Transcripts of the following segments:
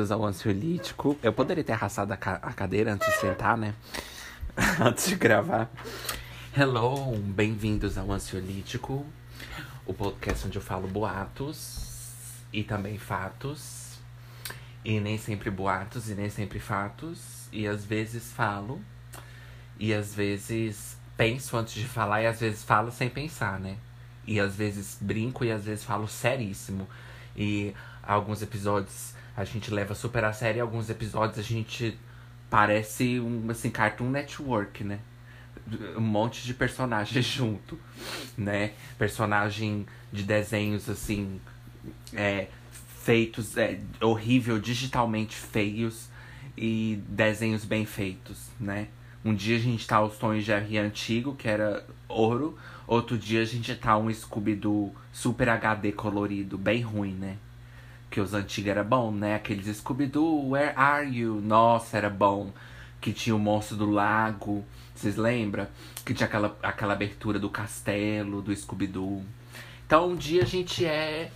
bem-vindos ao Ansiolítico. Eu poderia ter arrastado a, ca a cadeira antes de sentar, né? antes de gravar. Hello, bem-vindos ao Ansiolítico, o podcast onde eu falo boatos e também fatos. E nem sempre boatos e nem sempre fatos. E às vezes falo. E às vezes penso antes de falar e às vezes falo sem pensar, né? E às vezes brinco e às vezes falo seríssimo. E alguns episódios a gente leva super a sério, alguns episódios a gente parece um assim Cartoon Network, né? Um monte de personagens junto, né? Personagem de desenhos assim é, feitos é, horrível, digitalmente feios e desenhos bem feitos, né? Um dia a gente tá os Tom Jerry antigo, que era ouro. Outro dia a gente tá um Scooby-Doo Super HD colorido, bem ruim, né? Que os antigos era bom, né? Aqueles Scooby-Doo, Where Are You? Nossa, era bom. Que tinha o Monstro do Lago, vocês lembram? Que tinha aquela, aquela abertura do castelo, do Scooby-Doo. Então um dia a gente é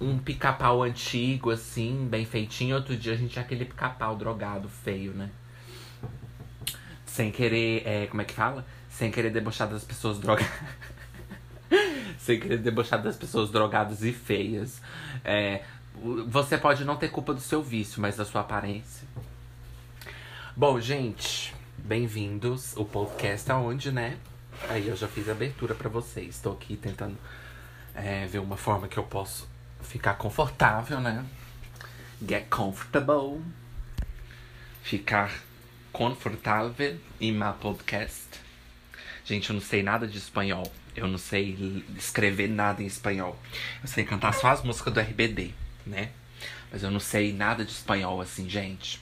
um pica-pau antigo, assim, bem feitinho. Outro dia a gente é aquele pica-pau drogado, feio, né? Sem querer, é, como é que fala? Sem querer debochar das pessoas drogadas. Sem querer debochar das pessoas drogadas e feias. É, você pode não ter culpa do seu vício, mas da sua aparência. Bom, gente, bem-vindos. O podcast aonde, né? Aí eu já fiz a abertura para vocês. Estou aqui tentando é, ver uma forma que eu posso ficar confortável, né? Get comfortable. Ficar confortável em meu podcast. Gente, eu não sei nada de espanhol. Eu não sei escrever nada em espanhol. Eu sei cantar só as músicas do RBD, né? Mas eu não sei nada de espanhol assim, gente.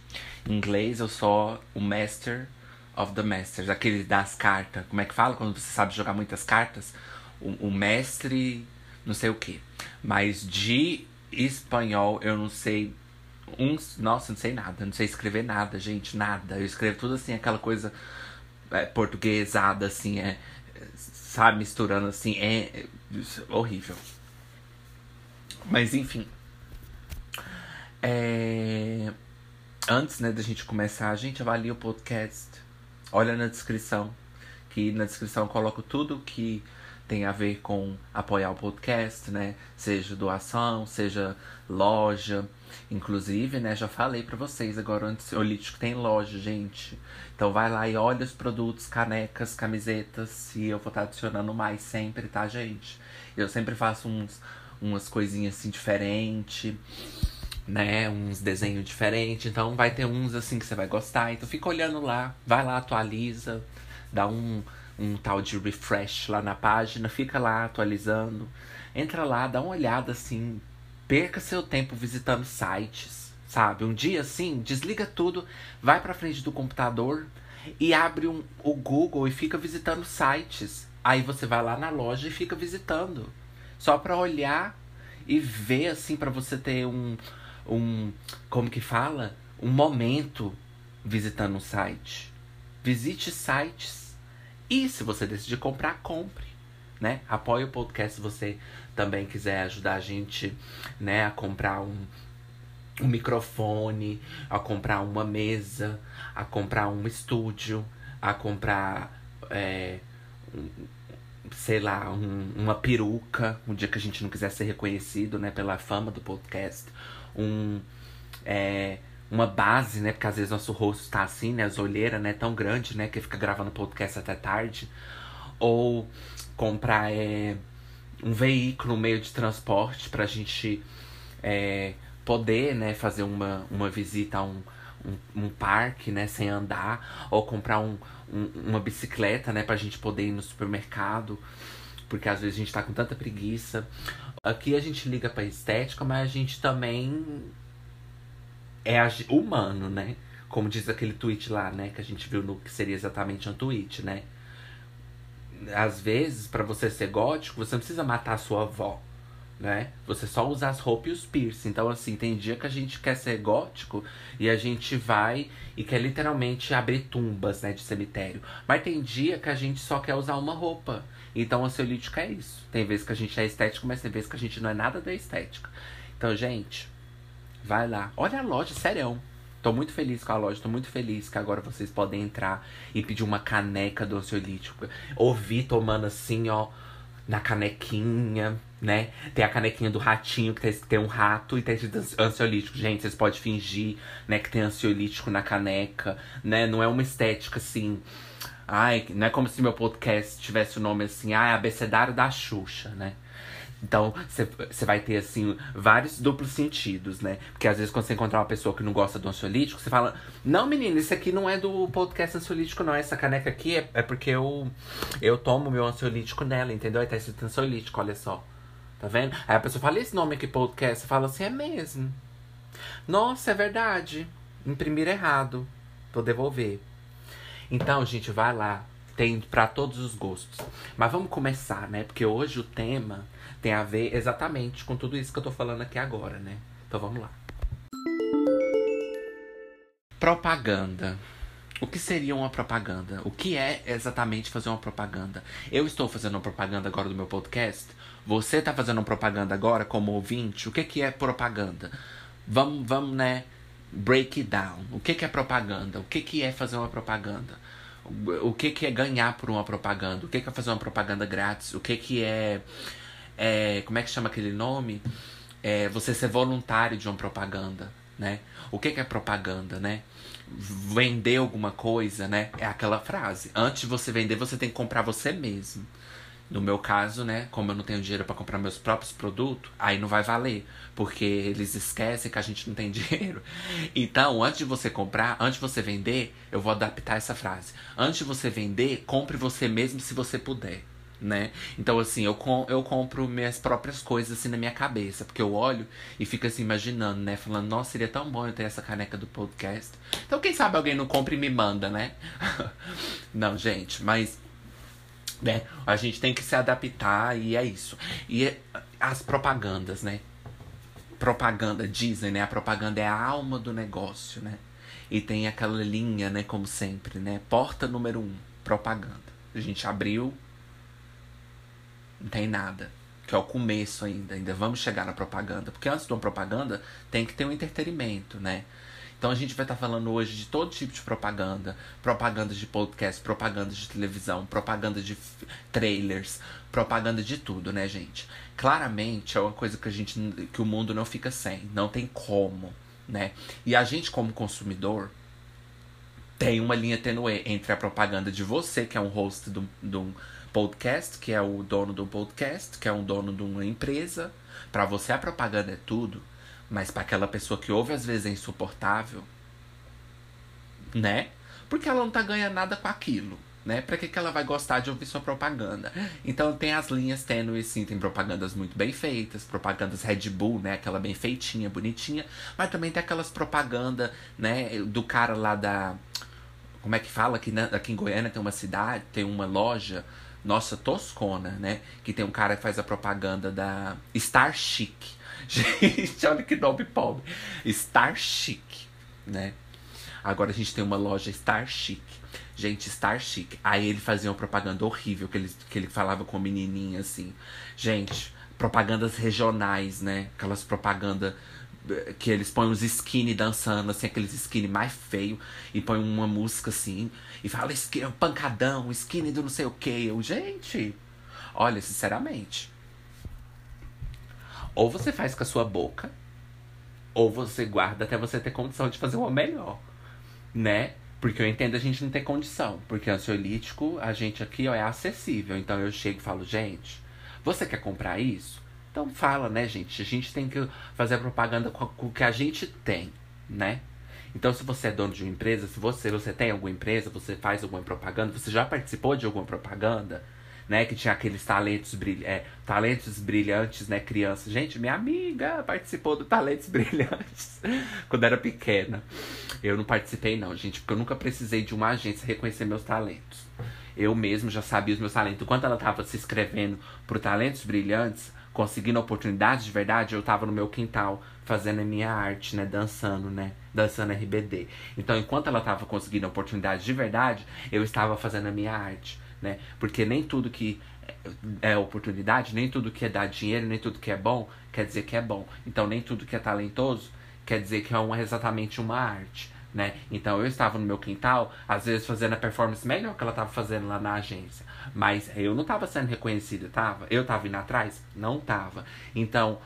Em inglês eu sou o master of the masters, aquele das cartas. Como é que fala quando você sabe jogar muitas cartas? O, o mestre, não sei o que. Mas de espanhol eu não sei uns. Nossa, não sei nada. Não sei escrever nada, gente. Nada. Eu escrevo tudo assim, aquela coisa é, portuguesada, assim, é. Sabe, misturando assim. É, é horrível. Mas enfim. É, antes né, da gente começar, a gente avalia o podcast. Olha na descrição. Que na descrição eu coloco tudo que tem a ver com apoiar o podcast, né? Seja doação, seja loja. Inclusive, né, já falei para vocês agora o Ansiolítico tem loja, gente. Então vai lá e olha os produtos, canecas, camisetas, e eu vou estar tá adicionando mais sempre, tá, gente? Eu sempre faço uns, umas coisinhas assim diferentes, né? Uns desenhos diferentes. Então vai ter uns assim que você vai gostar. Então fica olhando lá, vai lá, atualiza, dá um um tal de refresh lá na página, fica lá atualizando. Entra lá, dá uma olhada assim, perca seu tempo visitando sites, sabe? Um dia assim, desliga tudo, vai para frente do computador e abre um, o Google e fica visitando sites. Aí você vai lá na loja e fica visitando, só para olhar e ver assim para você ter um um como que fala, um momento visitando um site. Visite sites e se você decidir comprar, compre. Né? Apoie o podcast se você também quiser ajudar a gente né, a comprar um, um microfone, a comprar uma mesa, a comprar um estúdio, a comprar, é, um, sei lá, um, uma peruca, um dia que a gente não quiser ser reconhecido né, pela fama do podcast, um, é, uma base, né? Porque às vezes nosso rosto tá assim, né? As olheiras, né? Tão grande, né? Que fica gravando podcast até tarde. Ou comprar é, um veículo, um meio de transporte pra gente é, poder, né? Fazer uma, uma visita a um, um, um parque, né? Sem andar. Ou comprar um, um, uma bicicleta, né? Pra gente poder ir no supermercado. Porque às vezes a gente tá com tanta preguiça. Aqui a gente liga pra estética, mas a gente também é humano, né? Como diz aquele tweet lá, né? Que a gente viu no que seria exatamente um tweet, né? Às vezes, para você ser gótico, você não precisa matar a sua avó, né? Você só usa as roupas e os piercing. Então, assim, tem dia que a gente quer ser gótico e a gente vai e quer literalmente abrir tumbas, né? De cemitério. Mas tem dia que a gente só quer usar uma roupa. Então, ansiolítico é isso. Tem vezes que a gente é estético, mas tem vezes que a gente não é nada da estética. Então, gente Vai lá. Olha a loja, sério. Tô muito feliz com a loja, tô muito feliz que agora vocês podem entrar e pedir uma caneca do ansiolítico. Ouvir tomando assim, ó, na canequinha, né? Tem a canequinha do ratinho, que tem, tem um rato e tem ansiolítico. Gente, vocês podem fingir, né, que tem ansiolítico na caneca, né? Não é uma estética assim. Ai, não é como se meu podcast tivesse o nome assim, ai, abecedário da Xuxa, né? Então, você vai ter, assim, vários duplos sentidos, né? Porque às vezes quando você encontrar uma pessoa que não gosta do ansiolítico, você fala: Não, menino, isso aqui não é do podcast ansiolítico, não. Essa caneca aqui é, é porque eu, eu tomo meu ansiolítico nela, entendeu? Aí tá escrito ansiolítico, olha só. Tá vendo? Aí a pessoa fala: Esse nome aqui, podcast? Você fala assim: É mesmo. Nossa, é verdade. Imprimir errado. Vou devolver. Então, gente, vai lá. Tem para todos os gostos. Mas vamos começar, né? Porque hoje o tema tem a ver exatamente com tudo isso que eu tô falando aqui agora, né? Então vamos lá. Propaganda. O que seria uma propaganda? O que é exatamente fazer uma propaganda? Eu estou fazendo uma propaganda agora do meu podcast. Você está fazendo uma propaganda agora como ouvinte. O que, que é propaganda? Vamos, vamos, né? Break it down. O que, que é propaganda? O que, que é fazer uma propaganda? O que, que é ganhar por uma propaganda? O que, que é fazer uma propaganda grátis? O que, que é é, como é que chama aquele nome? É, você ser voluntário de uma propaganda, né? O que, que é propaganda, né? Vender alguma coisa, né? É aquela frase. Antes de você vender, você tem que comprar você mesmo. No meu caso, né, como eu não tenho dinheiro para comprar meus próprios produtos, aí não vai valer, porque eles esquecem que a gente não tem dinheiro. Então, antes de você comprar, antes de você vender, eu vou adaptar essa frase. Antes de você vender, compre você mesmo se você puder né? Então, assim, eu, com, eu compro minhas próprias coisas assim na minha cabeça, porque eu olho e fico assim imaginando, né? Falando, nossa, seria tão bom eu ter essa caneca do podcast. Então, quem sabe alguém não compra e me manda, né? não, gente, mas. Né, a gente tem que se adaptar e é isso. E as propagandas, né? Propaganda, dizem, né? A propaganda é a alma do negócio, né? E tem aquela linha, né? Como sempre, né? Porta número um, propaganda. A gente abriu não tem nada. Que é o começo ainda. Ainda vamos chegar na propaganda. Porque antes de uma propaganda, tem que ter um entretenimento, né? Então a gente vai estar tá falando hoje de todo tipo de propaganda, propaganda de podcast, propaganda de televisão, propaganda de trailers, propaganda de tudo, né, gente? Claramente é uma coisa que a gente que o mundo não fica sem, não tem como, né? E a gente como consumidor tem uma linha tênue entre a propaganda de você, que é um host de um podcast, que é o dono do podcast, que é um dono de uma empresa. Para você a propaganda é tudo, mas para aquela pessoa que ouve às vezes é insuportável, né? Porque ela não tá ganhando nada com aquilo, né? Pra que, que ela vai gostar de ouvir sua propaganda? Então tem as linhas tênues, sim, tem propagandas muito bem feitas, propagandas Red Bull, né? Aquela bem feitinha, bonitinha, mas também tem aquelas propagandas, né? Do cara lá da. Como é que fala? Aqui, na, aqui em Goiânia tem uma cidade, tem uma loja nossa, toscona, né? Que tem um cara que faz a propaganda da Star Chic. Gente, olha que nome pobre. Star Chic, né? Agora a gente tem uma loja Star Chic. Gente, Star Chic. Aí ele fazia uma propaganda horrível, que ele, que ele falava com menininha assim. Gente, propagandas regionais, né? Aquelas propagandas que eles põem os skinny dançando, assim, aqueles skinny mais feio, e põem uma música assim, e fala skinny, pancadão, skinny do não sei o que. Eu, gente, olha, sinceramente. Ou você faz com a sua boca, ou você guarda até você ter condição de fazer uma melhor, né? Porque eu entendo a gente não ter condição. Porque ansiolítico, a gente aqui ó, é acessível. Então eu chego e falo, gente, você quer comprar isso? Então fala, né, gente? A gente tem que fazer a propaganda com, o que a gente tem, né? Então, se você é dono de uma empresa, se você, você tem alguma empresa, você faz alguma propaganda, você já participou de alguma propaganda, né? Que tinha aqueles talentos, brilh é, talentos brilhantes, né? Criança. Gente, minha amiga participou do Talentos Brilhantes quando era pequena. Eu não participei, não, gente, porque eu nunca precisei de uma agência reconhecer meus talentos. Eu mesmo já sabia os meus talentos. Enquanto ela estava se inscrevendo pro Talentos Brilhantes, conseguindo oportunidades de verdade, eu tava no meu quintal fazendo a minha arte, né? Dançando, né? Dançando RBD. Então, enquanto ela tava conseguindo oportunidades de verdade, eu estava fazendo a minha arte, né? Porque nem tudo que é oportunidade, nem tudo que é dar dinheiro, nem tudo que é bom, quer dizer que é bom. Então, nem tudo que é talentoso quer dizer que é uma, exatamente uma arte. Né? Então eu estava no meu quintal, às vezes fazendo a performance melhor que ela estava fazendo lá na agência. Mas eu não estava sendo reconhecida, tava? Eu estava indo atrás? Não estava. Então,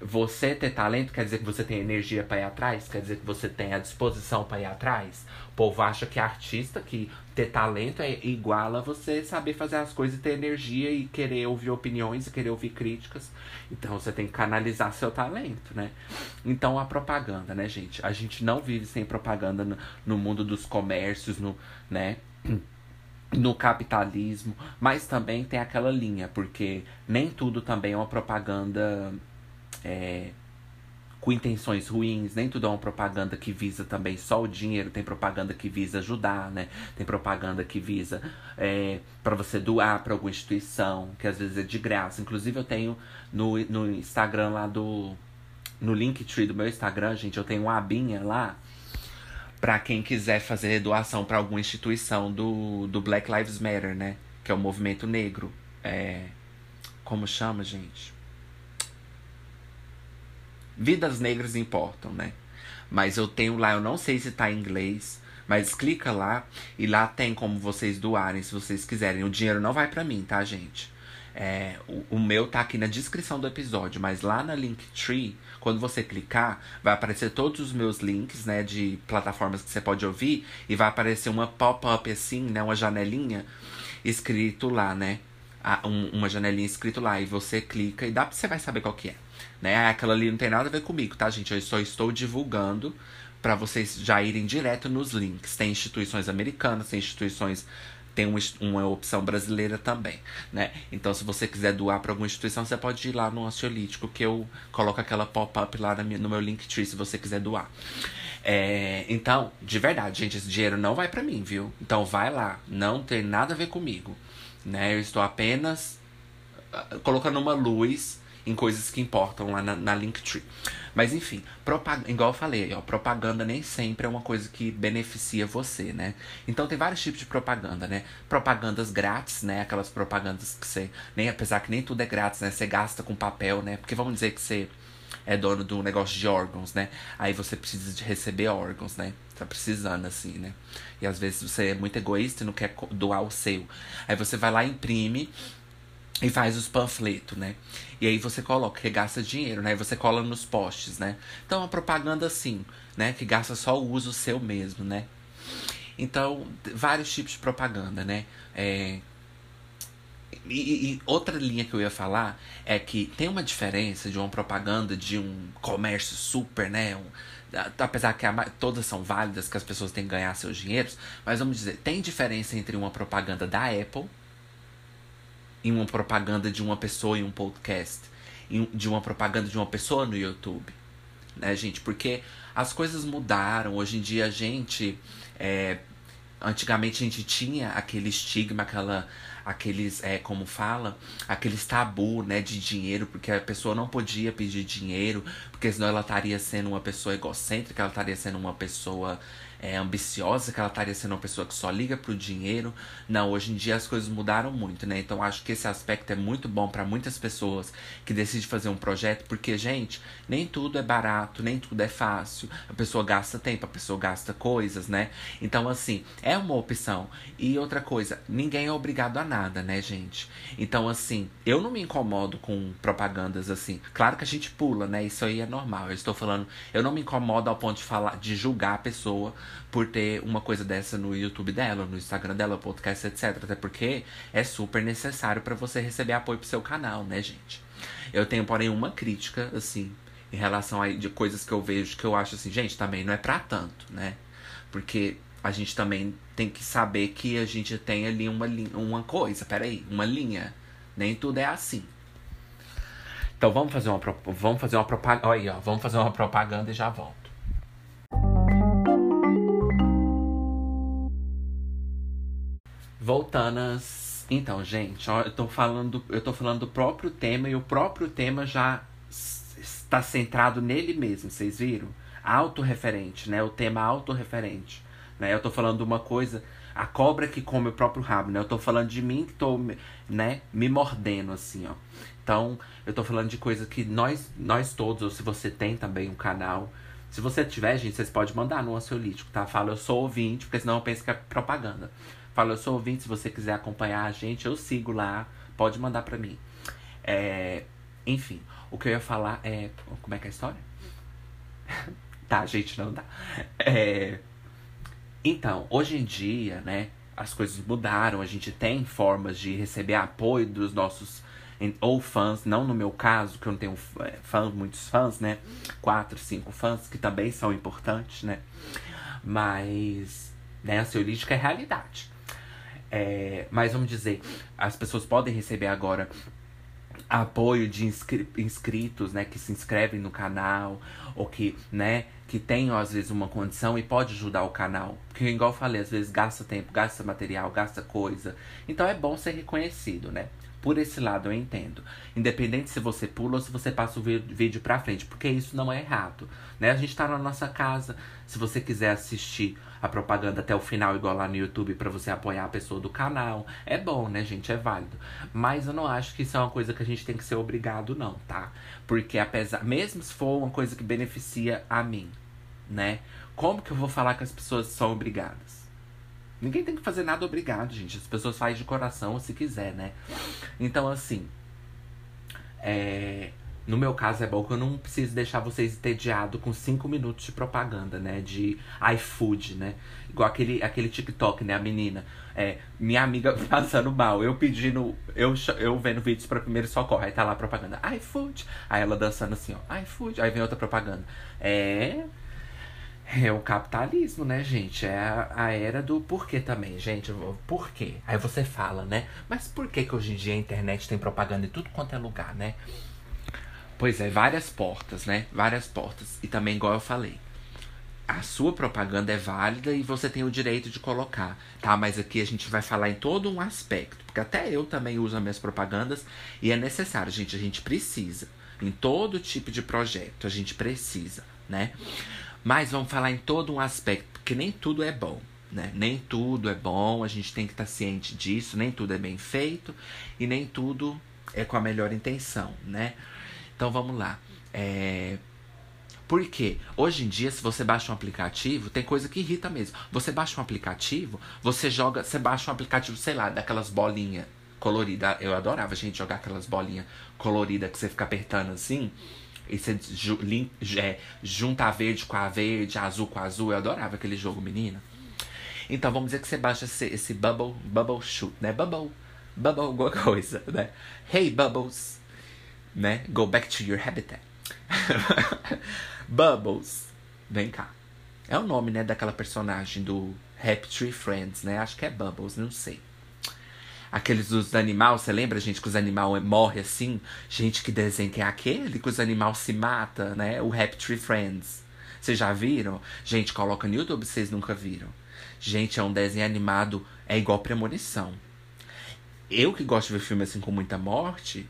você ter talento quer dizer que você tem energia para ir atrás? Quer dizer que você tem a disposição para ir atrás? O povo acha que artista, que ter talento é igual a você saber fazer as coisas e ter energia e querer ouvir opiniões e querer ouvir críticas. Então você tem que canalizar seu talento, né? Então a propaganda, né, gente? A gente não vive sem propaganda no, no mundo dos comércios, no, né? no capitalismo, mas também tem aquela linha, porque nem tudo também é uma propaganda é, com intenções ruins, nem tudo é uma propaganda que visa também só o dinheiro, tem propaganda que visa ajudar, né? Tem propaganda que visa é, para você doar para alguma instituição, que às vezes é de graça. Inclusive eu tenho no, no Instagram lá do. No Linktree do meu Instagram, gente, eu tenho uma abinha lá para quem quiser fazer doação para alguma instituição do, do Black Lives Matter, né? Que é o movimento negro. É, como chama, gente? Vidas negras importam, né? Mas eu tenho lá, eu não sei se tá em inglês, mas clica lá e lá tem como vocês doarem se vocês quiserem. O dinheiro não vai para mim, tá, gente? É, o, o, meu tá aqui na descrição do episódio, mas lá na Linktree, quando você clicar, vai aparecer todos os meus links, né, de plataformas que você pode ouvir e vai aparecer uma pop-up assim, né, uma janelinha escrito lá, né? um, uma janelinha escrito lá e você clica e dá você vai saber qual que é. Né? Aquela ali não tem nada a ver comigo, tá, gente? Eu só estou divulgando para vocês já irem direto nos links. Tem instituições americanas, tem instituições tem uma, uma opção brasileira também, né? Então, se você quiser doar para alguma instituição, você pode ir lá no ansiolítico, que eu coloco aquela pop-up lá minha, no meu Linktree, se você quiser doar. É, então, de verdade, gente, esse dinheiro não vai para mim, viu? Então, vai lá, não tem nada a ver comigo, né? Eu estou apenas ah, colocando uma luz em coisas que importam lá na, na Linktree. Mas enfim, igual eu falei, ó, propaganda nem sempre é uma coisa que beneficia você, né? Então tem vários tipos de propaganda, né? Propagandas grátis, né? Aquelas propagandas que você. Nem, apesar que nem tudo é grátis, né? Você gasta com papel, né? Porque vamos dizer que você é dono do negócio de órgãos, né? Aí você precisa de receber órgãos, né? Tá precisando, assim, né? E às vezes você é muito egoísta e não quer doar o seu. Aí você vai lá, imprime e faz os panfletos, né? E aí você coloca, que gasta dinheiro, né? E você cola nos postes, né? Então, a propaganda assim, né? Que gasta só o uso seu mesmo, né? Então, vários tipos de propaganda, né? É... E, e, outra linha que eu ia falar é que tem uma diferença de uma propaganda de um comércio super, né? Um, apesar que a, todas são válidas, que as pessoas têm que ganhar seus dinheiros, mas vamos dizer, tem diferença entre uma propaganda da Apple em uma propaganda de uma pessoa em um podcast, em, de uma propaganda de uma pessoa no YouTube, né, gente? Porque as coisas mudaram. Hoje em dia a gente. É, antigamente a gente tinha aquele estigma, aquela aqueles, é, como fala, aqueles tabu, né, de dinheiro, porque a pessoa não podia pedir dinheiro, porque senão ela estaria sendo uma pessoa egocêntrica, ela estaria sendo uma pessoa é, ambiciosa, que ela estaria sendo uma pessoa que só liga pro dinheiro. Não, hoje em dia as coisas mudaram muito, né? Então acho que esse aspecto é muito bom para muitas pessoas que decidem fazer um projeto, porque, gente, nem tudo é barato, nem tudo é fácil. A pessoa gasta tempo, a pessoa gasta coisas, né? Então, assim, é uma opção. E outra coisa, ninguém é obrigado a nada, né, gente? Então, assim, eu não me incomodo com propagandas assim. Claro que a gente pula, né? Isso aí é normal. Eu estou falando, eu não me incomodo ao ponto de falar, de julgar a pessoa por ter uma coisa dessa no YouTube dela, no Instagram dela, podcast, etc. Até porque é super necessário para você receber apoio pro seu canal, né, gente? Eu tenho, porém, uma crítica, assim, em relação a de coisas que eu vejo que eu acho assim, gente, também não é pra tanto, né? Porque a gente também tem que saber que a gente tem ali uma, uma coisa, peraí, uma linha. Nem tudo é assim. Então vamos fazer uma, vamos fazer uma propaganda. Olha ó, vamos fazer uma propaganda e já volto. Voltanas. Então, gente, ó, eu tô falando, eu tô falando do próprio tema e o próprio tema já está centrado nele mesmo, vocês viram? Autorreferente, né? O tema autorreferente, né? Eu tô falando de uma coisa, a cobra que come o próprio rabo, né? Eu tô falando de mim que tô, né, me mordendo assim, ó. Então, eu tô falando de coisa que nós nós todos, ou se você tem também um canal, Se você tiver, gente, vocês podem mandar no ansiolítico, tá? Fala, eu sou ouvinte, porque senão eu penso que é propaganda. Fala, eu sou ouvinte, se você quiser acompanhar a gente, eu sigo lá. Pode mandar pra mim. É, enfim, o que eu ia falar é. Como é que é a história? tá, gente, não dá. É, então, hoje em dia, né, as coisas mudaram, a gente tem formas de receber apoio dos nossos ou fãs, não no meu caso, que eu não tenho é, fãs, muitos fãs, né? Quatro, cinco fãs, que também são importantes, né? Mas, né, a ansiolítica é realidade. É, mas vamos dizer, as pessoas podem receber agora apoio de inscri inscritos, né, que se inscrevem no canal, ou que, né, que tenham às vezes uma condição e pode ajudar o canal. Porque, igual eu falei, às vezes gasta tempo, gasta material, gasta coisa. Então é bom ser reconhecido, né? Por esse lado eu entendo. Independente se você pula ou se você passa o vídeo pra frente, porque isso não é errado. Né? A gente tá na nossa casa. Se você quiser assistir a propaganda até o final, igual lá no YouTube, para você apoiar a pessoa do canal, é bom, né, gente? É válido. Mas eu não acho que isso é uma coisa que a gente tem que ser obrigado, não, tá? Porque apesar. Mesmo se for uma coisa que beneficia a mim, né? Como que eu vou falar que as pessoas são obrigadas? Ninguém tem que fazer nada obrigado, gente. As pessoas fazem de coração se quiser, né? Então, assim. É... No meu caso é bom que eu não preciso deixar vocês entediados com 5 minutos de propaganda, né? De iFood, né? Igual aquele, aquele TikTok, né? A menina. É, minha amiga passando mal. Eu pedindo. Eu, eu vendo vídeos para primeiro socorro. Aí tá lá a propaganda. iFood. Aí ela dançando assim, ó. iFood. Aí vem outra propaganda. É. É o capitalismo, né, gente? É a, a, era do porquê também, gente. Por quê? Aí você fala, né? Mas por que que hoje em dia a internet tem propaganda em tudo quanto é lugar, né? Pois é, várias portas, né? Várias portas. E também, igual eu falei, a sua propaganda é válida e você tem o direito de colocar, tá? Mas aqui a gente vai falar em todo um aspecto. Porque até eu também uso as minhas propagandas e é necessário, gente. A gente precisa. Em todo tipo de projeto, a gente precisa, né? Mas vamos falar em todo um aspecto, porque nem tudo é bom. Né? Nem tudo é bom, a gente tem que estar tá ciente disso, nem tudo é bem feito e nem tudo é com a melhor intenção, né? Então vamos lá. É... Por quê? Hoje em dia, se você baixa um aplicativo, tem coisa que irrita mesmo. Você baixa um aplicativo, você joga, você baixa um aplicativo, sei lá, daquelas bolinhas coloridas. Eu adorava gente jogar aquelas bolinhas coloridas que você fica apertando assim. E você ju, é, junta a verde com a verde, azul com azul. Eu adorava aquele jogo, menina. Então vamos dizer que você baixa esse, esse Bubble, Bubble Shoot, né? Bubble, Bubble alguma coisa, né? Hey Bubbles, né? Go back to your habitat. Bubbles, vem cá. É o nome, né, daquela personagem do Happy Tree Friends, né? Acho que é Bubbles, não sei. Aqueles dos animais, você lembra, gente, que os animais morrem assim? Gente, que desenho que é aquele que os animais se matam, né? O Happy Tree Friends. Vocês já viram? Gente, coloca no YouTube vocês nunca viram. Gente, é um desenho animado, é igual premonição. Eu que gosto de ver filme assim com muita morte,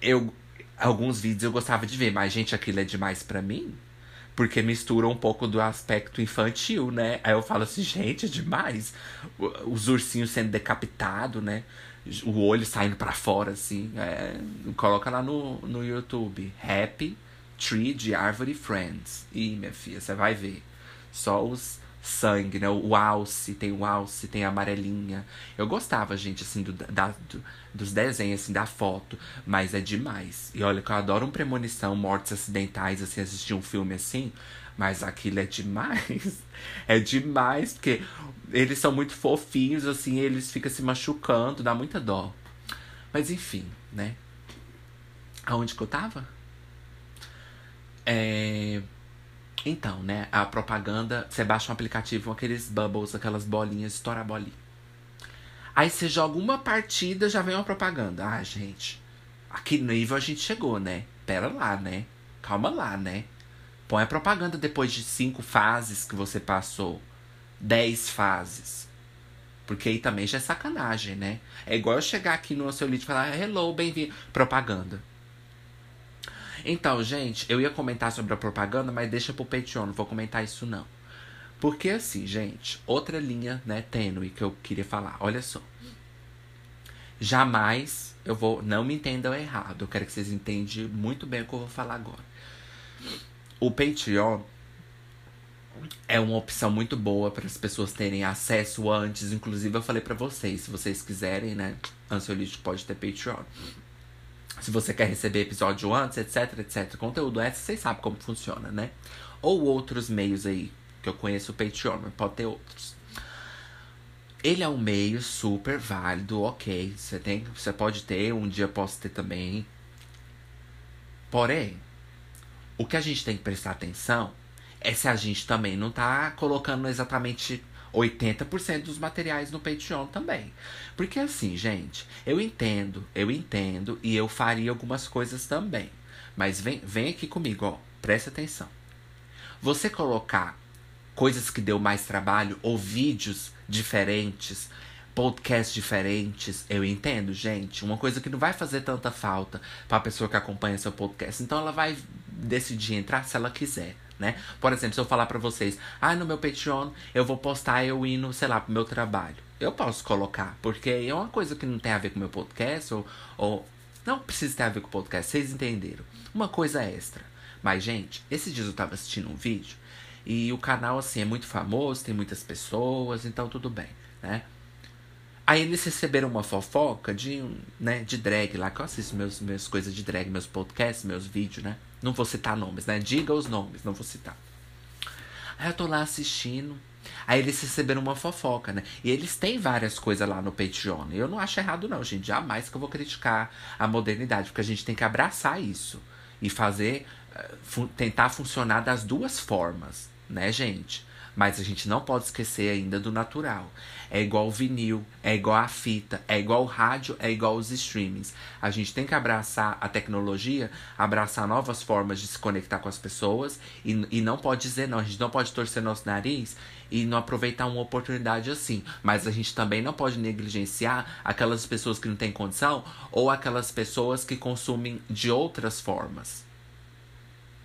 eu alguns vídeos eu gostava de ver, mas gente, aquilo é demais para mim. Porque mistura um pouco do aspecto infantil, né? Aí eu falo assim, gente, é demais. Os ursinhos sendo decapitados, né? O olho saindo para fora, assim. É... Coloca lá no, no YouTube. Happy Tree de Árvore Friends. Ih, minha filha, você vai ver. Só os sangue, né? O alce, tem o alce, tem a amarelinha. Eu gostava, gente, assim, do, da, do, dos desenhos, assim, da foto. Mas é demais. E olha que eu adoro um premonição, mortes acidentais, assim, assistir um filme assim. Mas aquilo é demais. É demais, porque eles são muito fofinhos, assim, eles ficam se machucando, dá muita dó. Mas enfim, né? Aonde que eu tava? É então, né, a propaganda, você baixa um aplicativo, aqueles bubbles, aquelas bolinhas, estoura a bolinha. Aí você joga uma partida, já vem uma propaganda. Ah, gente, aqui no nível a gente chegou, né? Pera lá, né? Calma lá, né? Põe a propaganda depois de cinco fases que você passou. Dez fases. Porque aí também já é sacanagem, né? É igual eu chegar aqui no seu livro e falar, hello, bem-vindo. Propaganda. Então, gente, eu ia comentar sobre a propaganda, mas deixa pro Patreon, não vou comentar isso não. Porque assim, gente, outra linha, né, tênue que eu queria falar. Olha só. Jamais eu vou, não me entendam errado. Eu quero que vocês entendam muito bem o que eu vou falar agora. o Patreon é uma opção muito boa para as pessoas terem acesso antes. Inclusive, eu falei para vocês, se vocês quiserem, né? Ansiolítico pode ter Patreon. Se você quer receber episódio antes, etc, etc. Conteúdo extra, vocês sabem como funciona, né? Ou outros meios aí, que eu conheço o Patreon, mas pode ter outros. Ele é um meio super válido, ok. Você tem, você pode ter, um dia posso ter também. Porém, o que a gente tem que prestar atenção é se a gente também não tá colocando exatamente 80% dos materiais no Patreon também. Porque assim, gente, eu entendo, eu entendo e eu faria algumas coisas também. Mas vem, vem aqui comigo, ó, presta atenção. Você colocar coisas que deu mais trabalho ou vídeos diferentes, podcasts diferentes, eu entendo, gente. Uma coisa que não vai fazer tanta falta para a pessoa que acompanha seu podcast. Então ela vai decidir entrar se ela quiser né? Por exemplo, se eu falar para vocês, ah, no meu Patreon eu vou postar eu indo, sei lá, pro meu trabalho. Eu posso colocar, porque é uma coisa que não tem a ver com o meu podcast, ou, ou não precisa ter a ver com o podcast, vocês entenderam. Uma coisa extra. Mas, gente, esses dias eu tava assistindo um vídeo e o canal, assim, é muito famoso, tem muitas pessoas, então tudo bem, né? Aí eles receberam uma fofoca de, né, de drag lá, que eu assisto meus, meus coisas de drag, meus podcasts, meus vídeos, né? Não vou citar nomes, né? Diga os nomes, não vou citar. Aí eu tô lá assistindo. Aí eles receberam uma fofoca, né? E eles têm várias coisas lá no Patreon. Eu não acho errado, não, gente. Jamais que eu vou criticar a modernidade, porque a gente tem que abraçar isso e fazer. Uh, fu tentar funcionar das duas formas, né, gente? Mas a gente não pode esquecer ainda do natural. É igual o vinil, é igual a fita, é igual o rádio, é igual os streamings. A gente tem que abraçar a tecnologia, abraçar novas formas de se conectar com as pessoas e, e não pode dizer não. A gente não pode torcer nosso nariz e não aproveitar uma oportunidade assim. Mas a gente também não pode negligenciar aquelas pessoas que não têm condição ou aquelas pessoas que consumem de outras formas.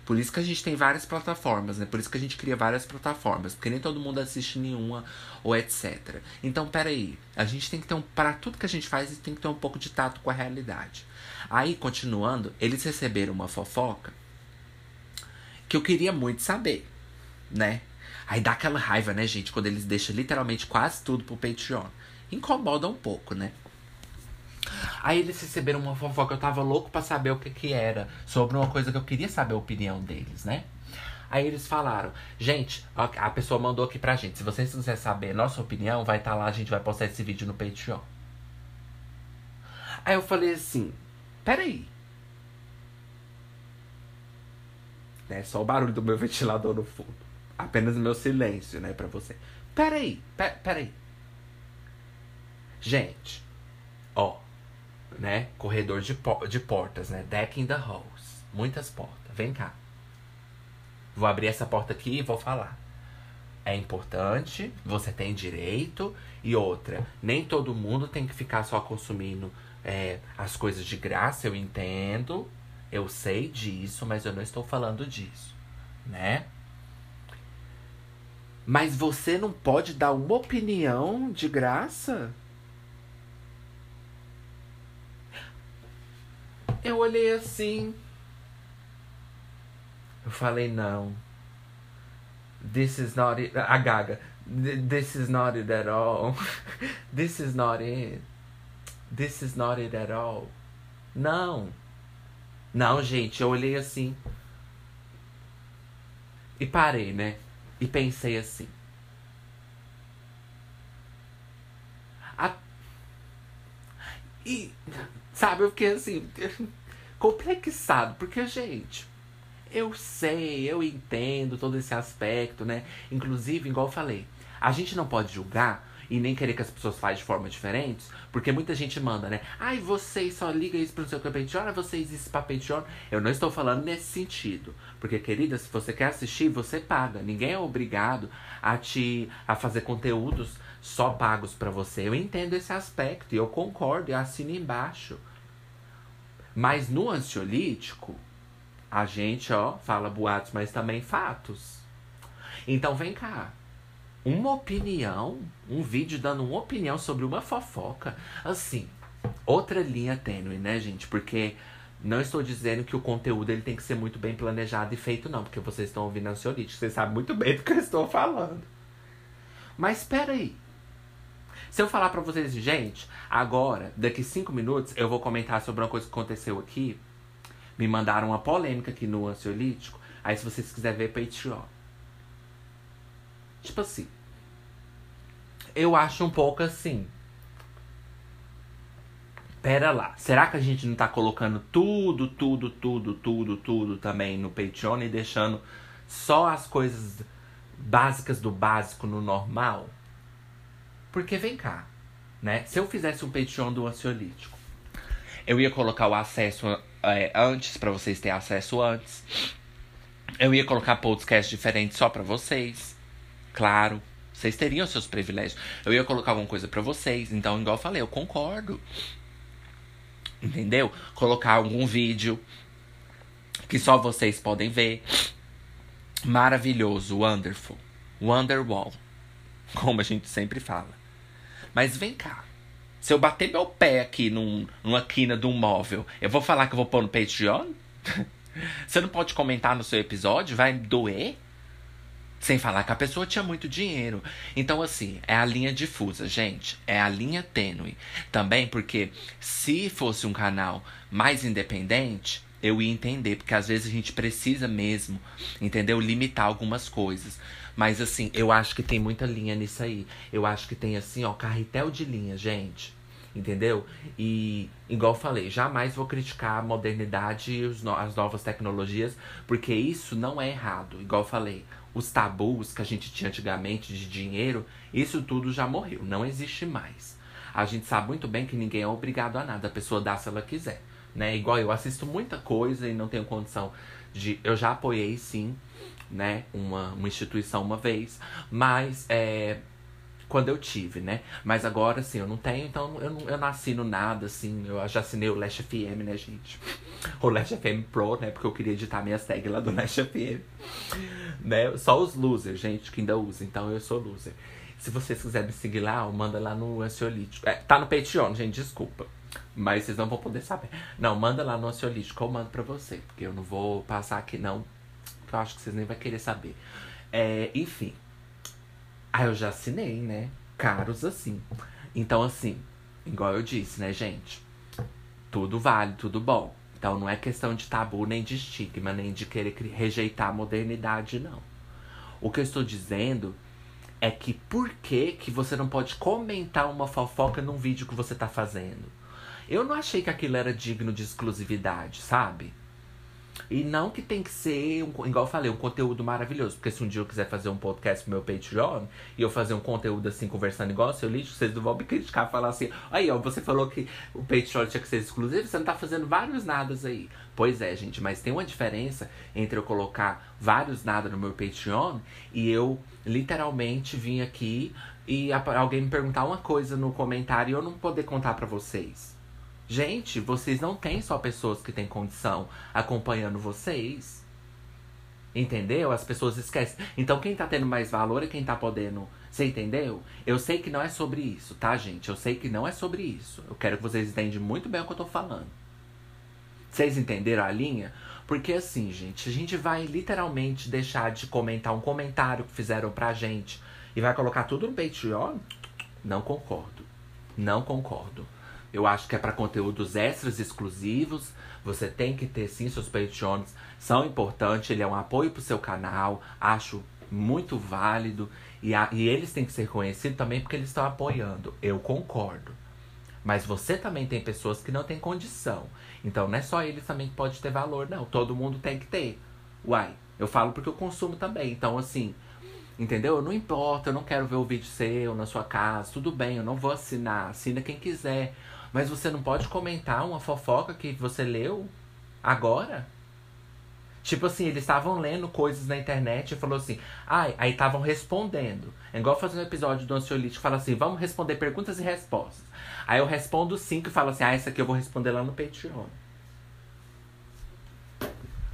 Por isso que a gente tem várias plataformas, né? Por isso que a gente cria várias plataformas, porque nem todo mundo assiste nenhuma ou etc. Então, peraí, a gente tem que ter um. Para tudo que a gente faz, tem que ter um pouco de tato com a realidade. Aí, continuando, eles receberam uma fofoca que eu queria muito saber, né? Aí dá aquela raiva, né, gente, quando eles deixam literalmente quase tudo pro Patreon. Incomoda um pouco, né? Aí eles receberam uma fofoca, eu tava louco para saber o que que era, sobre uma coisa que eu queria saber a opinião deles, né? Aí eles falaram, gente, a pessoa mandou aqui pra gente, se vocês quiserem saber nossa opinião, vai estar tá lá, a gente vai postar esse vídeo no Patreon. Aí eu falei assim, peraí. É só o barulho do meu ventilador no fundo. Apenas meu silêncio, né, pra você. Peraí, peraí. Gente, ó, né? Corredor de, de portas, né? Deck in the halls. Muitas portas. Vem cá. Vou abrir essa porta aqui e vou falar. É importante, você tem direito. E outra, nem todo mundo tem que ficar só consumindo é, as coisas de graça, eu entendo. Eu sei disso, mas eu não estou falando disso, né? Mas você não pode dar uma opinião de graça? Eu olhei assim. Eu falei, não. This is not it. A Gaga. This is not it at all. This is not it. This is not it at all. Não. Não, gente, eu olhei assim. E parei, né? E pensei assim. A... E Sabe, eu fiquei assim, complexado, porque, gente, eu sei, eu entendo todo esse aspecto, né? Inclusive, igual eu falei, a gente não pode julgar e nem querer que as pessoas façam de forma diferente, porque muita gente manda, né? Ai, vocês só liga isso pro seu Patreon, vocês isso pra. Eu não estou falando nesse sentido. Porque, querida, se você quer assistir, você paga. Ninguém é obrigado a te a fazer conteúdos só pagos para você. Eu entendo esse aspecto e eu concordo e assino embaixo. Mas no ansiolítico, a gente, ó, fala boatos, mas também fatos. Então vem cá. Uma opinião, um vídeo dando uma opinião sobre uma fofoca. Assim, outra linha tênue, né, gente? Porque Não estou dizendo que o conteúdo ele tem que ser muito bem planejado e feito, não, porque vocês estão ouvindo ansiolítico, vocês sabem muito bem do que eu estou falando. Mas espera aí. Se eu falar para vocês, gente, agora, daqui cinco minutos, eu vou comentar sobre uma coisa que aconteceu aqui. Me mandaram uma polêmica aqui no ansiolítico. Aí, se vocês quiserem ver, Patreon. Tipo assim. Eu acho um pouco assim. Pera lá, será que a gente não tá colocando tudo, tudo, tudo, tudo, tudo também no Patreon e deixando só as coisas básicas do básico no normal? Porque vem cá, né? Se eu fizesse um Patreon do ansiolítico, eu ia colocar o acesso é, antes, para vocês terem acesso antes. Eu ia colocar podcasts diferentes só para vocês. Claro, vocês teriam seus privilégios. Eu ia colocar alguma coisa para vocês. Então, igual eu falei, eu concordo. Entendeu? Colocar algum vídeo que só vocês podem ver. Maravilhoso, wonderful. Wonderwall. Como a gente sempre fala. Mas vem cá. Se eu bater meu pé aqui num, numa quina de um móvel, eu vou falar que eu vou pôr no Patreon? Você não pode comentar no seu episódio? Vai doer? Sem falar que a pessoa tinha muito dinheiro. Então, assim, é a linha difusa, gente. É a linha tênue. Também porque se fosse um canal mais independente, eu ia entender. Porque às vezes a gente precisa mesmo, entendeu? Limitar algumas coisas. Mas, assim, eu acho que tem muita linha nisso aí. Eu acho que tem, assim, ó, carretel de linha, gente. Entendeu? E, igual falei, jamais vou criticar a modernidade e as novas tecnologias, porque isso não é errado. Igual falei, os tabus que a gente tinha antigamente de dinheiro, isso tudo já morreu, não existe mais. A gente sabe muito bem que ninguém é obrigado a nada, a pessoa dá se ela quiser, né? Igual eu assisto muita coisa e não tenho condição de. Eu já apoiei sim, né? Uma, uma instituição uma vez, mas é, quando eu tive, né? Mas agora, assim, eu não tenho, então eu não, eu não assino nada, assim. Eu já assinei o Lash FM, né, gente? O Lash FM Pro, né? Porque eu queria editar minhas tags lá do Lash FM. Né? Só os losers, gente, que ainda usam. Então eu sou loser. Se vocês quiserem me seguir lá, manda lá no Ansiolítico. É, tá no Patreon, gente, desculpa. Mas vocês não vão poder saber. Não, manda lá no Ansiolítico, eu mando pra você. Porque eu não vou passar aqui, não. Porque eu acho que vocês nem vão querer saber. É, enfim. Ah, eu já assinei, né? Caros assim. Então, assim, igual eu disse, né, gente? Tudo vale, tudo bom. Então não é questão de tabu, nem de estigma, nem de querer rejeitar a modernidade, não. O que eu estou dizendo é que por que, que você não pode comentar uma fofoca num vídeo que você tá fazendo? Eu não achei que aquilo era digno de exclusividade, sabe? E não que tem que ser, um, igual eu falei, um conteúdo maravilhoso. Porque se um dia eu quiser fazer um podcast pro meu Patreon e eu fazer um conteúdo assim, conversando igual seu lixo, vocês não vão me criticar falar assim, aí ó, você falou que o Patreon tinha que ser exclusivo, você não tá fazendo vários nadas aí. Pois é, gente, mas tem uma diferença entre eu colocar vários nada no meu Patreon e eu literalmente vir aqui e alguém me perguntar uma coisa no comentário e eu não poder contar para vocês. Gente, vocês não têm só pessoas que têm condição acompanhando vocês. Entendeu? As pessoas esquecem. Então quem tá tendo mais valor é quem tá podendo. Você entendeu? Eu sei que não é sobre isso, tá, gente? Eu sei que não é sobre isso. Eu quero que vocês entendam muito bem o que eu tô falando. Vocês entenderam a linha? Porque assim, gente, a gente vai literalmente deixar de comentar um comentário que fizeram pra gente e vai colocar tudo no Patreon? Não concordo. Não concordo. Eu acho que é para conteúdos extras exclusivos. Você tem que ter sim seus Patreons. São importantes, ele é um apoio pro seu canal. Acho muito válido. E, a, e eles têm que ser conhecidos também porque eles estão apoiando. Eu concordo. Mas você também tem pessoas que não têm condição. Então não é só eles também que pode ter valor, não. Todo mundo tem que ter. Uai, eu falo porque eu consumo também. Então, assim, entendeu? Não importa, eu não quero ver o vídeo seu na sua casa. Tudo bem, eu não vou assinar. Assina quem quiser. Mas você não pode comentar uma fofoca que você leu agora? Tipo assim, eles estavam lendo coisas na internet e falou assim, ai, aí estavam respondendo. É igual fazer um episódio do ansiolítico, fala assim, vamos responder perguntas e respostas. Aí eu respondo cinco e falo assim, ah, essa aqui eu vou responder lá no Patreon.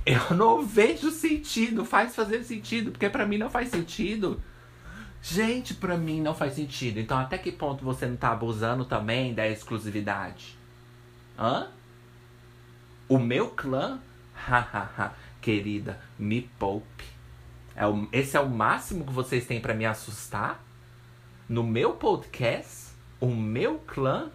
Eu não vejo sentido, faz fazer sentido, porque para mim não faz sentido. Gente, pra mim não faz sentido. Então, até que ponto você não tá abusando também da exclusividade? Hã? O meu clã, hahaha, querida, me poupe. É o, esse é o máximo que vocês têm para me assustar? No meu podcast, o meu clã,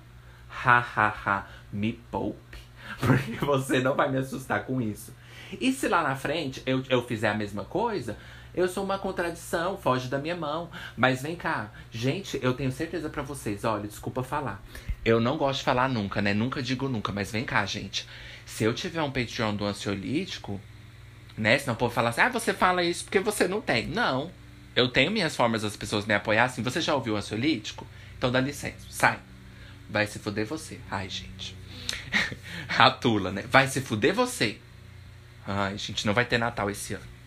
hahaha, me poupe. Porque você não vai me assustar com isso. E se lá na frente eu, eu fizer a mesma coisa, eu sou uma contradição, foge da minha mão. Mas vem cá, gente, eu tenho certeza para vocês, olha, desculpa falar. Eu não gosto de falar nunca, né? Nunca digo nunca, mas vem cá, gente. Se eu tiver um Patreon do ansiolítico, né? Senão o povo fala assim, ah, você fala isso porque você não tem. Não. Eu tenho minhas formas das pessoas me apoiar assim. Você já ouviu o ansiolítico? Então dá licença, sai. Vai se fuder você. Ai, gente. Ratula, né? Vai se fuder você. Ai, gente, não vai ter Natal esse ano.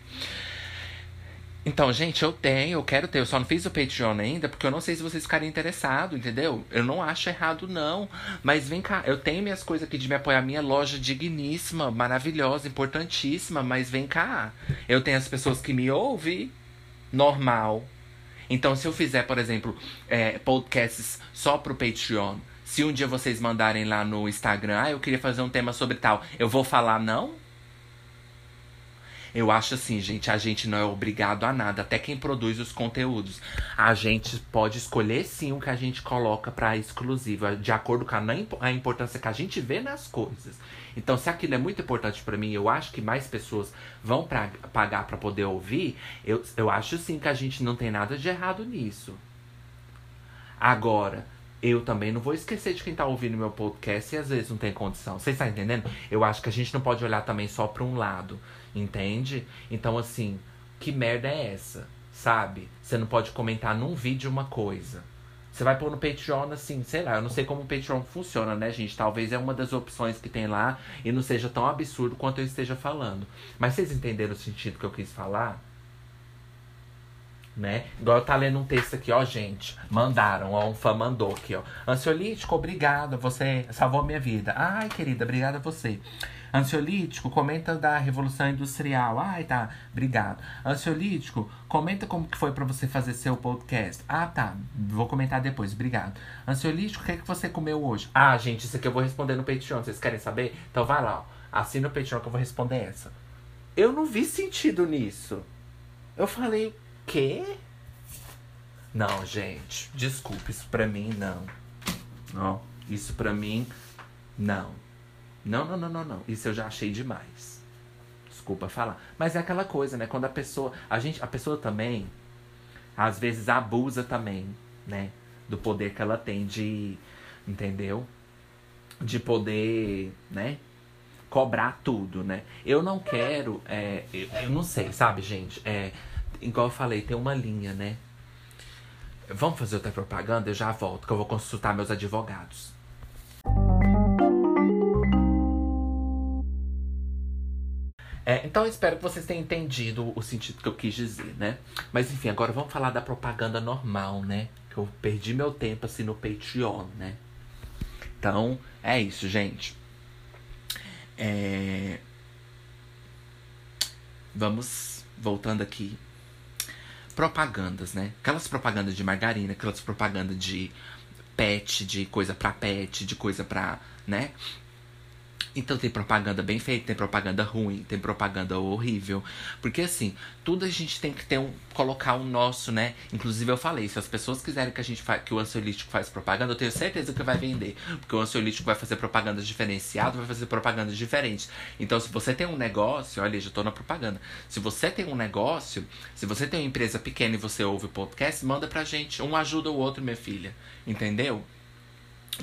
Então, gente, eu tenho, eu quero ter. Eu só não fiz o Patreon ainda, porque eu não sei se vocês ficarem interessados, entendeu? Eu não acho errado, não. Mas vem cá, eu tenho minhas coisas aqui de me apoiar. Minha loja digníssima, maravilhosa, importantíssima. Mas vem cá, eu tenho as pessoas que me ouvem, normal. Então, se eu fizer, por exemplo, é, podcasts só pro Patreon, se um dia vocês mandarem lá no Instagram, ah, eu queria fazer um tema sobre tal, eu vou falar não? Eu acho assim, gente, a gente não é obrigado a nada, até quem produz os conteúdos. A gente pode escolher sim o que a gente coloca para exclusiva, de acordo com a, importância que a gente vê nas coisas. Então, se aquilo é muito importante para mim, eu acho que mais pessoas vão pra, pagar para poder ouvir, eu, eu acho sim que a gente não tem nada de errado nisso. Agora, eu também não vou esquecer de quem tá ouvindo meu podcast e às vezes não tem condição. Vocês estão tá entendendo? Eu acho que a gente não pode olhar também só para um lado. Entende? Então, assim, que merda é essa? Sabe? Você não pode comentar num vídeo uma coisa. Você vai pôr no Patreon, assim, sei lá, eu não sei como o Patreon funciona, né, gente? Talvez é uma das opções que tem lá e não seja tão absurdo quanto eu esteja falando. Mas vocês entenderam o sentido que eu quis falar? Né? Igual eu tá lendo um texto aqui, ó, gente. Mandaram, ó, um fã mandou aqui, ó. Ansiolítico, obrigado, você salvou minha vida. Ai, querida, obrigada a você. Ansiolítico, comenta da Revolução Industrial. Ai, tá, obrigado. Ansiolítico, comenta como que foi para você fazer seu podcast. Ah, tá, vou comentar depois, obrigado. Ansiolítico, o que, é que você comeu hoje? Ah, gente, isso aqui eu vou responder no Patreon, vocês querem saber? Então vai lá, ó. assina o Patreon que eu vou responder essa. Eu não vi sentido nisso. Eu falei, quê? Não, gente, desculpa, isso pra mim não. Não, isso pra mim não. Não, não, não, não, não. Isso eu já achei demais. Desculpa falar. Mas é aquela coisa, né? Quando a pessoa. A gente. A pessoa também. Às vezes abusa também, né? Do poder que ela tem de. Entendeu? De poder, né? Cobrar tudo, né? Eu não quero. É, eu, não sei, sabe, gente? É, igual eu falei, tem uma linha, né? Vamos fazer outra propaganda? Eu já volto, que eu vou consultar meus advogados. É, então espero que vocês tenham entendido o sentido que eu quis dizer, né? Mas enfim, agora vamos falar da propaganda normal, né? Que eu perdi meu tempo assim no Patreon, né? Então, é isso, gente. É... Vamos voltando aqui. Propagandas, né? Aquelas propagandas de margarina, aquelas propagandas de pet, de coisa pra pet, de coisa pra, né? Então tem propaganda bem feita, tem propaganda ruim, tem propaganda horrível. Porque assim, tudo a gente tem que ter um. colocar o nosso, né? Inclusive eu falei, se as pessoas quiserem que a gente que o ansiolítico faz propaganda, eu tenho certeza que vai vender. Porque o ansiolítico vai fazer propaganda diferenciada, vai fazer propaganda diferente. Então, se você tem um negócio, olha, já tô na propaganda. Se você tem um negócio, se você tem uma empresa pequena e você ouve o podcast, manda pra gente. Um ajuda o outro, minha filha. Entendeu?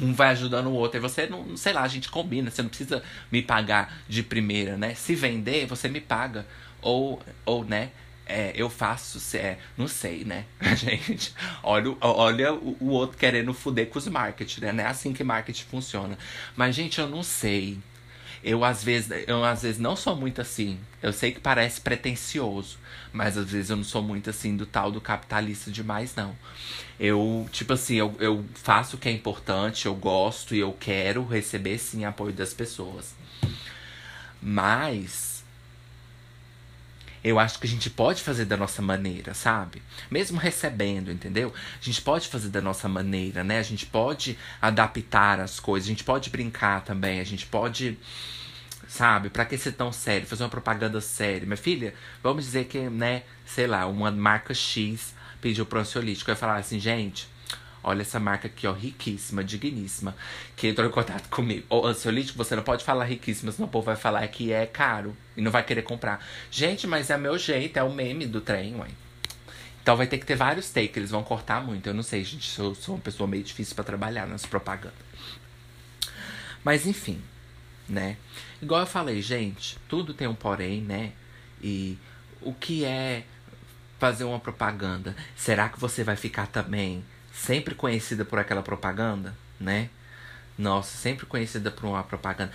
Um vai ajudando o outro. E você não, sei lá, a gente combina, você não precisa me pagar de primeira, né? Se vender, você me paga. Ou, ou né? É, eu faço, é, não sei, né? Gente, olha, olha o, o, outro querendo fuder com os marketing, né? Não é assim que marketing funciona. Mas, gente, eu não sei. Eu às vezes, eu às vezes não sou muito assim. Eu sei que parece pretencioso, mas às vezes eu não sou muito assim do tal do capitalista demais, não. Eu, tipo assim, eu, eu faço o que é importante, eu gosto e eu quero receber sim apoio das pessoas. Mas eu acho que a gente pode fazer da nossa maneira, sabe? Mesmo recebendo, entendeu? A gente pode fazer da nossa maneira, né? A gente pode adaptar as coisas, a gente pode brincar também, a gente pode Sabe? Pra que ser tão sério? Fazer uma propaganda séria. Minha filha, vamos dizer que, né, sei lá, uma marca X pediu pro ansiolítico. Eu ia falar assim, gente, olha essa marca aqui, ó, riquíssima, digníssima, que entrou em contato comigo. O ansiolítico, você não pode falar riquíssima, senão o povo vai falar que é caro e não vai querer comprar. Gente, mas é meu jeito, é o meme do trem, ué. Então vai ter que ter vários takes, eles vão cortar muito. Eu não sei, gente, eu sou uma pessoa meio difícil para trabalhar nas propagandas. Mas enfim, né? Igual eu falei, gente, tudo tem um porém, né? E o que é fazer uma propaganda? Será que você vai ficar também sempre conhecida por aquela propaganda, né? Nossa, sempre conhecida por uma propaganda.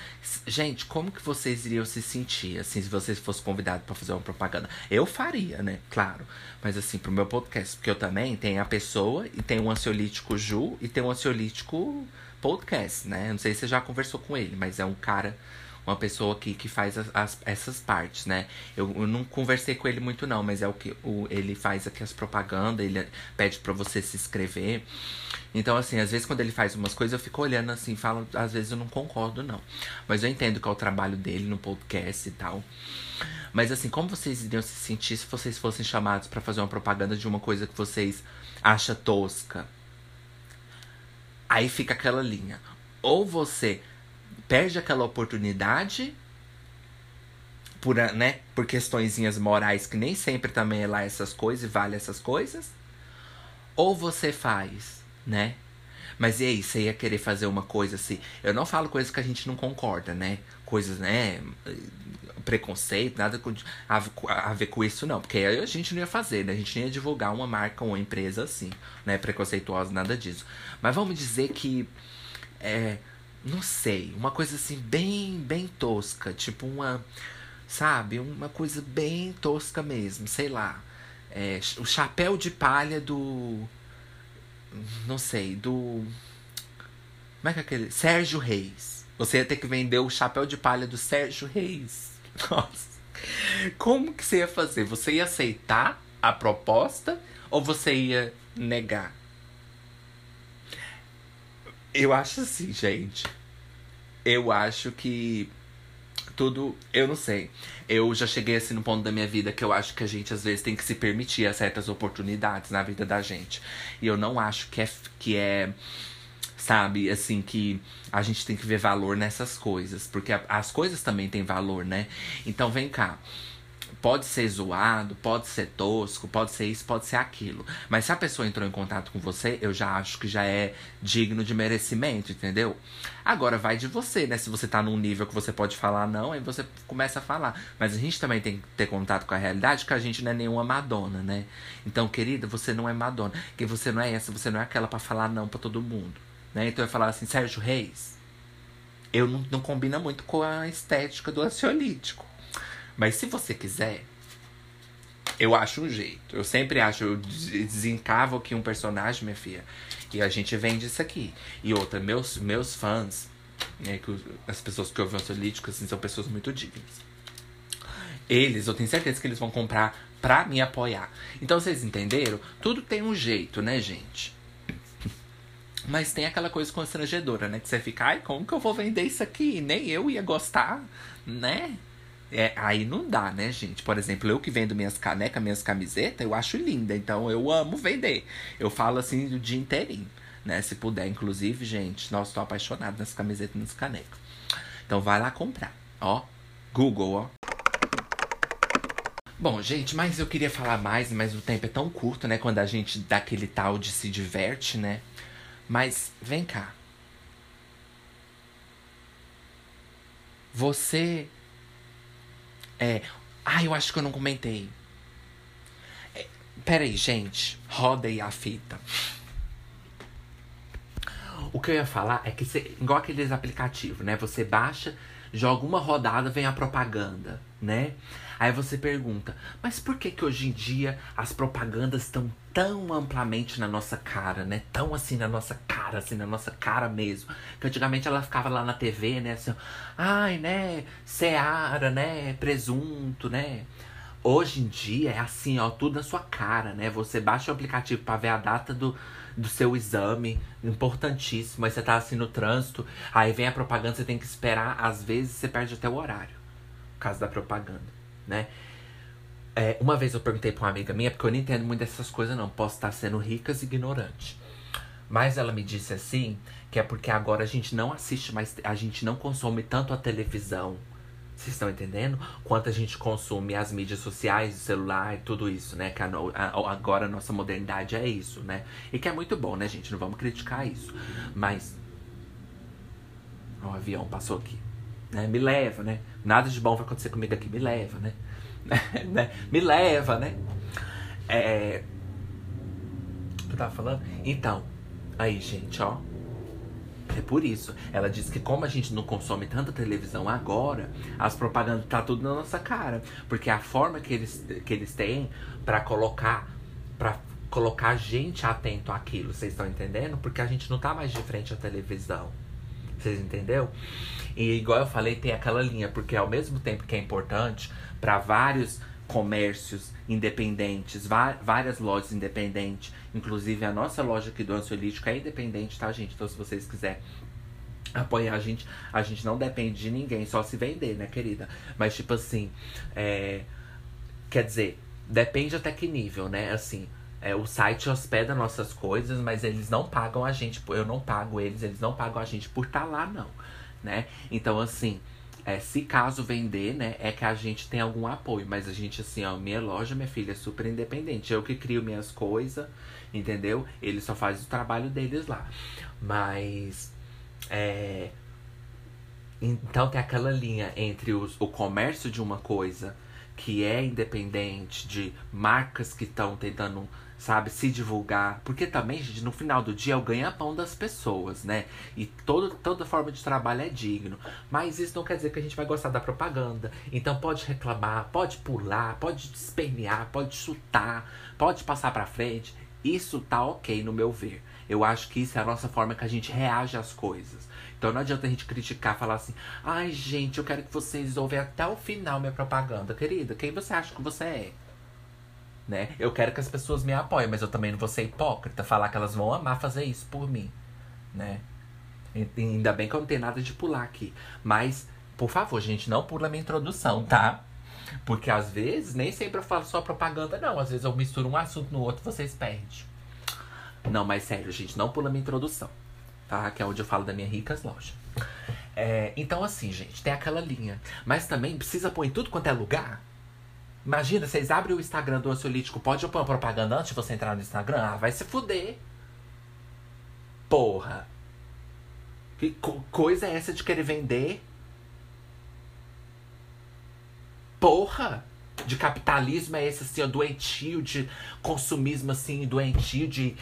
Gente, como que vocês iriam se sentir, assim, se vocês fossem convidados para fazer uma propaganda? Eu faria, né? Claro. Mas, assim, pro meu podcast, porque eu também tenho a pessoa e tenho um ansiolítico Ju e tenho um ansiolítico podcast, né? Não sei se você já conversou com ele, mas é um cara uma pessoa que, que faz as, as, essas partes, né? Eu, eu, não conversei com ele muito não, mas é o que o, ele faz aqui as propagandas, ele pede para você se inscrever. Então, assim, às vezes quando ele faz umas coisas, eu fico olhando assim, falo, às vezes eu não concordo, não. Mas eu entendo que é o trabalho dele no podcast e tal. Mas assim, como vocês iriam se sentir se vocês fossem chamados para fazer uma propaganda de uma coisa que vocês acham tosca? Aí fica aquela linha. Ou você perde aquela oportunidade por, né, por questõezinhas morais que nem sempre também é lá essas coisas e vale essas coisas. Ou você faz, né? Mas e aí, você ia querer fazer uma coisa assim? Eu não falo coisas que a gente não concorda, né? Coisas, né? Preconceito, nada a, ver com isso, não. Porque aí a gente não ia fazer, né? A gente não ia divulgar uma marca ou uma empresa assim, né? Preconceituosa, nada disso. Mas vamos dizer que. É, não sei, uma coisa assim bem, bem tosca, tipo uma, sabe, uma coisa bem tosca mesmo, sei lá. É, o chapéu de palha do, não sei, do, como é que é aquele, Sérgio Reis. Você ia ter que vender o chapéu de palha do Sérgio Reis. Nossa. Como que você ia fazer? Você ia aceitar a proposta ou você ia negar? Eu acho assim, gente. Eu acho que tudo. Eu não sei. Eu já cheguei assim no ponto da minha vida que eu acho que a gente às vezes tem que se permitir certas oportunidades na vida da gente. E eu não acho que é. Que é sabe, assim, que a gente tem que ver valor nessas coisas. Porque as coisas também têm valor, né? Então vem cá pode ser zoado, pode ser tosco, pode ser isso, pode ser aquilo. Mas se a pessoa entrou em contato com você, eu já acho que já é digno de merecimento, entendeu? Agora vai de você, né? Se você tá num nível que você pode falar não, aí você começa a falar. Mas a gente também tem que ter contato com a realidade que a gente não é nenhuma Madonna, né? Então, querida, você não é Madonna. Que você não é essa, você não é aquela para falar não para todo mundo. Né? Então eu falar assim, Sérgio Reis, eu não, não combina muito com a estética do ansiolítico. Mas se você quiser, eu acho um jeito. Eu sempre acho, eu desencavo aqui um personagem, minha filha. E a gente vende isso aqui. E outra, meus, meus fãs, né, que as pessoas que ouvem o Solítico, assim, são pessoas muito dignas. Eles, eu tenho certeza que eles vão comprar pra me apoiar. Então, vocês entenderam? Tudo tem um jeito, né, gente? Mas tem aquela coisa constrangedora, né? Que você fica, ai, como que eu vou vender isso aqui? Nem eu ia gostar, né? É, aí não dá, né, gente? Por exemplo, eu que vendo minhas canecas, minhas camisetas, eu acho linda. Então eu amo vender. Eu falo assim o dia inteirinho, né? Se puder, inclusive, gente. Nossa, tô apaixonado nas camisetas e nas canecas. Então vai lá comprar, ó. Google, ó. Bom, gente, mas eu queria falar mais, mas o tempo é tão curto, né? Quando a gente dá aquele tal de se diverte, né? Mas vem cá. Você é. Ah, eu acho que eu não comentei. É, peraí, gente. Roda aí a fita. O que eu ia falar é que, você, igual aqueles aplicativos, né? Você baixa, joga uma rodada, vem a propaganda, né? Aí você pergunta, mas por que que hoje em dia as propagandas estão tão amplamente na nossa cara, né? Tão assim na nossa cara, assim na nossa cara mesmo. Que antigamente ela ficava lá na TV, né? Assim, ai, né? Seara, né? Presunto, né? Hoje em dia é assim, ó, tudo na sua cara, né? Você baixa o aplicativo para ver a data do, do seu exame, importantíssimo. Aí você tá assim no trânsito, aí vem a propaganda, você tem que esperar, às vezes você perde até o horário, por causa da propaganda, né? É, uma vez eu perguntei pra uma amiga minha, porque eu não entendo muito dessas coisas, não. Posso estar sendo ricas e ignorante. Mas ela me disse assim, que é porque agora a gente não assiste mais, a gente não consome tanto a televisão. Vocês estão entendendo? Quanto a gente consome as mídias sociais, o celular tudo isso, né? Que a, a, agora a nossa modernidade é isso, né? E que é muito bom, né, gente? Não vamos criticar isso. Mas. O avião passou aqui. Né? Me leva, né? Nada de bom vai acontecer comigo aqui. Me leva, né? né? Me leva, né? É. Eu tava falando? Então, aí, gente, ó. É por isso. Ela disse que como a gente não consome tanta televisão agora, as propagandas tá tudo na nossa cara, porque a forma que eles que eles têm para colocar para colocar a gente atento àquilo, vocês estão entendendo? Porque a gente não tá mais de frente à televisão. Vocês entenderam? E igual eu falei, tem aquela linha, porque ao mesmo tempo que é importante para vários comércios independentes, várias lojas independentes, inclusive a nossa loja aqui do Ansiolítico é independente, tá, gente? Então, se vocês quiserem apoiar a gente, a gente não depende de ninguém, só se vender, né, querida? Mas, tipo assim, é... quer dizer, depende até que nível, né? Assim, é, o site hospeda nossas coisas, mas eles não pagam a gente, eu não pago eles, eles não pagam a gente por estar tá lá, não, né? Então, assim, é, se caso vender, né, é que a gente tem algum apoio. Mas a gente, assim, ó, minha loja, minha filha, é super independente. Eu que crio minhas coisas, entendeu? Eles só fazem o trabalho deles lá. Mas. É. Então tem aquela linha entre os, o comércio de uma coisa que é independente, de marcas que estão tentando sabe? Se divulgar. Porque também, gente, no final do dia é o ganha-pão das pessoas, né? E todo, toda forma de trabalho é digno. Mas isso não quer dizer que a gente vai gostar da propaganda. Então pode reclamar, pode pular, pode espernear, pode chutar, pode passar pra frente. Isso tá ok no meu ver. Eu acho que isso é a nossa forma que a gente reage às coisas. Então não adianta a gente criticar, falar assim, ai gente, eu quero que vocês ouvem até o final minha propaganda. Querida, quem você acha que você é? né? Eu quero que as pessoas me apoiem, mas eu também não vou ser hipócrita, falar que elas vão amar fazer isso por mim, né? Ainda bem que eu não tenho nada de pular aqui. Mas, por favor, gente, não pula minha introdução, tá? Porque às vezes, nem sempre eu falo só propaganda, não. Às vezes eu misturo um assunto no outro vocês perdem. Não, mas sério, gente, não pula minha introdução, tá? Que é onde eu falo da minha ricas loja. É, então, assim, gente, tem aquela linha. Mas também precisa pôr em tudo quanto é lugar Imagina, vocês abrem o Instagram do ansiolítico, pode pôr uma propaganda antes de você entrar no Instagram? Ah, vai se fuder. Porra. Que co coisa é essa de querer vender? Porra! De capitalismo é esse assim, ó, doentio, de consumismo assim, doentio, de.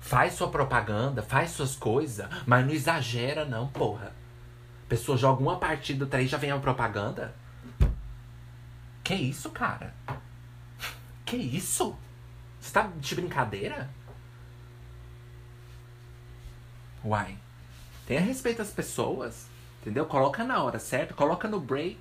Faz sua propaganda, faz suas coisas, mas não exagera, não, porra. Pessoa joga uma partida, três já vem a propaganda. Que isso, cara? Que isso? Você tá de brincadeira? Uai. Tenha respeito às pessoas. Entendeu? Coloca na hora certa, coloca no break.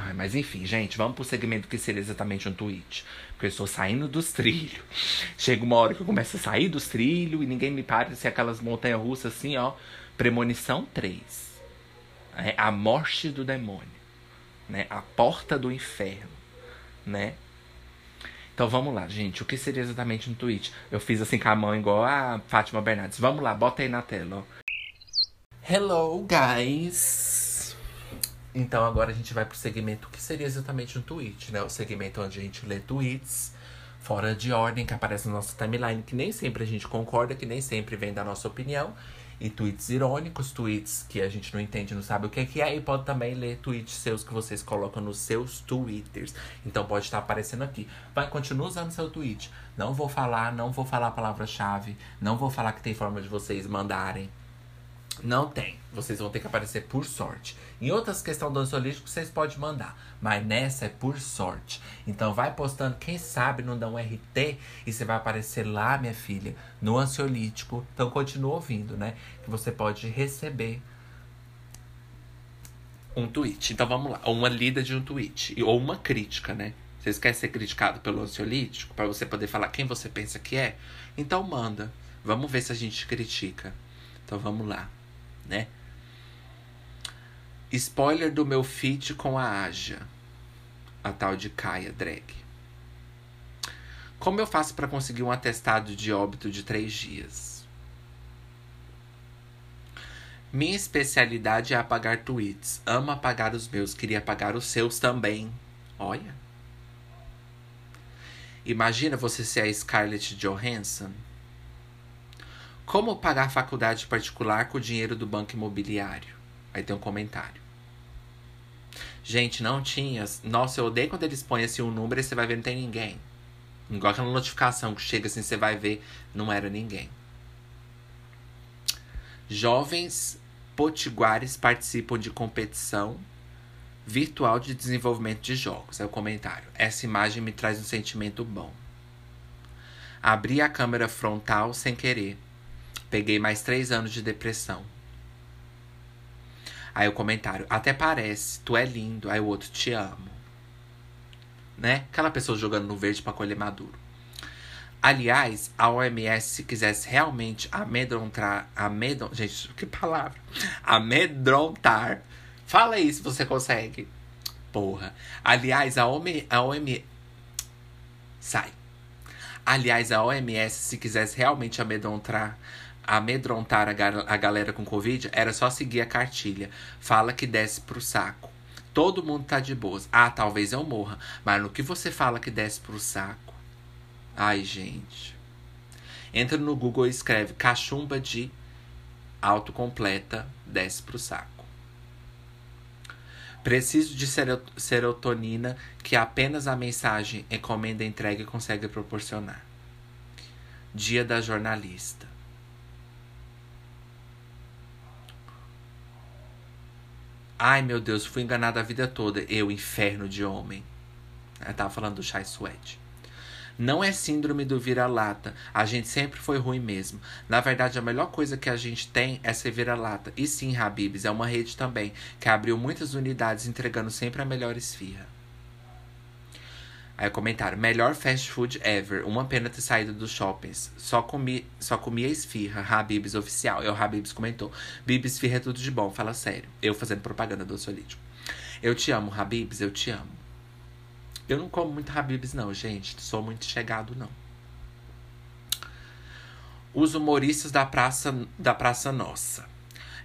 Ai, mas enfim, gente, vamos pro segmento que seria exatamente um tweet. Porque eu estou saindo dos trilhos. Chega uma hora que eu começo a sair dos trilhos e ninguém me para se aquelas montanhas russas assim, ó. Premonição 3. É a morte do demônio né? A porta do inferno, né? Então vamos lá, gente. O que seria exatamente um tweet? Eu fiz assim com a mão igual a Fátima Bernardes. Vamos lá, bota aí na tela, ó. Hello, guys! Então agora a gente vai pro segmento que seria exatamente um tweet, né? O segmento onde a gente lê tweets fora de ordem que aparece no nosso timeline, que nem sempre a gente concorda, que nem sempre vem da nossa opinião e tweets irônicos, tweets que a gente não entende, não sabe o que é, que é, e pode também ler tweets seus que vocês colocam nos seus twitters. Então pode estar aparecendo aqui. Vai, continua usando seu tweet. Não vou falar, não vou falar a palavra-chave, não vou falar que tem forma de vocês mandarem. Não tem. Vocês vão ter que aparecer por sorte. Em outras questões do ansiolítico, vocês podem mandar. Mas nessa é por sorte. Então vai postando, quem sabe não dá um RT e você vai aparecer lá, minha filha, no ansiolítico. Então continua ouvindo, né? Que você pode receber um tweet. Então vamos lá. Uma lida de um tweet. Ou uma crítica, né? Vocês querem ser criticado pelo ansiolítico para você poder falar quem você pensa que é? Então manda. Vamos ver se a gente critica. Então vamos lá, né? Spoiler do meu feat com a Aja. A tal de Kaia Drag. Como eu faço para conseguir um atestado de óbito de três dias? Minha especialidade é apagar tweets. Amo apagar os meus, queria apagar os seus também. Olha. Imagina você ser a Scarlett Johansson. Como pagar faculdade particular com o dinheiro do banco imobiliário? Aí tem um comentário. Gente, não tinha. Nossa, eu odeio quando eles põem assim um número e você vai ver não tem ninguém. Igual aquela notificação que chega assim, você vai ver, não era ninguém. Jovens potiguares participam de competição virtual de desenvolvimento de jogos. É o comentário. Essa imagem me traz um sentimento bom. Abri a câmera frontal sem querer. Peguei mais três anos de depressão. Aí o comentário. Até parece. Tu é lindo. Aí o outro. Te amo né? Aquela pessoa jogando no verde para colher maduro. Aliás, a OMS, se quisesse realmente amedrontar, amedron, gente, que palavra? Amedrontar. Fala aí se você consegue. Porra. Aliás, a OMS, a OMS sai. Aliás, a OMS, se quisesse realmente amedrontar, amedrontar a, a galera com Covid, era só seguir a cartilha. Fala que desce pro saco. Todo mundo tá de boas. Ah, talvez eu morra. Mas no que você fala que desce pro saco? Ai, gente. Entra no Google e escreve cachumba de autocompleta, desce pro saco. Preciso de serotonina que apenas a mensagem encomenda entrega consegue proporcionar. Dia da jornalista. Ai meu Deus, fui enganada a vida toda. Eu, inferno de homem. Eu tava falando do Chai Sweat. Não é síndrome do vira-lata. A gente sempre foi ruim mesmo. Na verdade, a melhor coisa que a gente tem é ser vira-lata. E sim, Habibs, é uma rede também, que abriu muitas unidades entregando sempre a melhor esfirra. Aí comentário, melhor fast food ever. Uma pena ter saído dos shoppings. Só comi, só comia esfirra. Habibs oficial. E o Habibs comentou. Bibs esfirra é tudo de bom, fala sério. Eu fazendo propaganda do Solídio. Eu te amo, Habibs, eu te amo. Eu não como muito Habibs, não, gente. Sou muito chegado, não. Os humoristas da Praça, da praça Nossa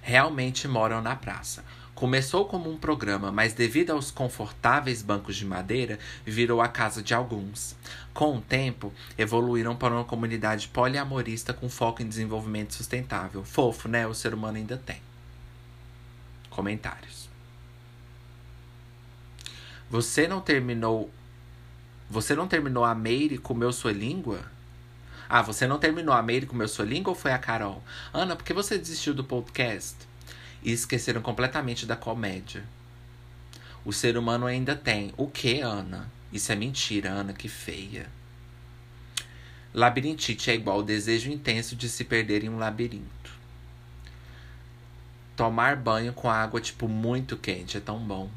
realmente moram na praça. Começou como um programa, mas devido aos confortáveis bancos de madeira, virou a casa de alguns. Com o tempo, evoluíram para uma comunidade poliamorista com foco em desenvolvimento sustentável. Fofo, né? O ser humano ainda tem. Comentários. Você não terminou. Você não terminou a Meire e comeu sua língua? Ah, você não terminou a Meire e comeu sua língua ou foi a Carol? Ana, por que você desistiu do podcast? E esqueceram completamente da comédia. O ser humano ainda tem. O que, Ana? Isso é mentira, Ana, que feia. Labirintite é igual ao desejo intenso de se perder em um labirinto. Tomar banho com água, tipo, muito quente é tão bom.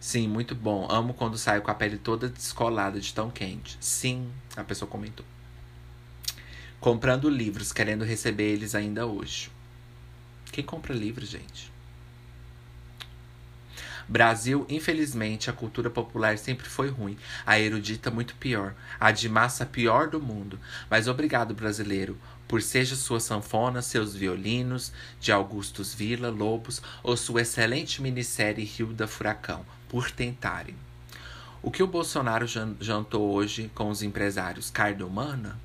Sim, muito bom. Amo quando saio com a pele toda descolada de tão quente. Sim, a pessoa comentou. Comprando livros, querendo receber eles ainda hoje. Quem compra livros, gente? Brasil, infelizmente, a cultura popular sempre foi ruim, a erudita muito pior, a de massa pior do mundo. Mas obrigado, brasileiro, por seja sua sanfona, seus violinos, de Augustus Vila, Lobos, ou sua excelente minissérie Rio da Furacão, por tentarem. O que o Bolsonaro jantou hoje com os empresários? Carne humana?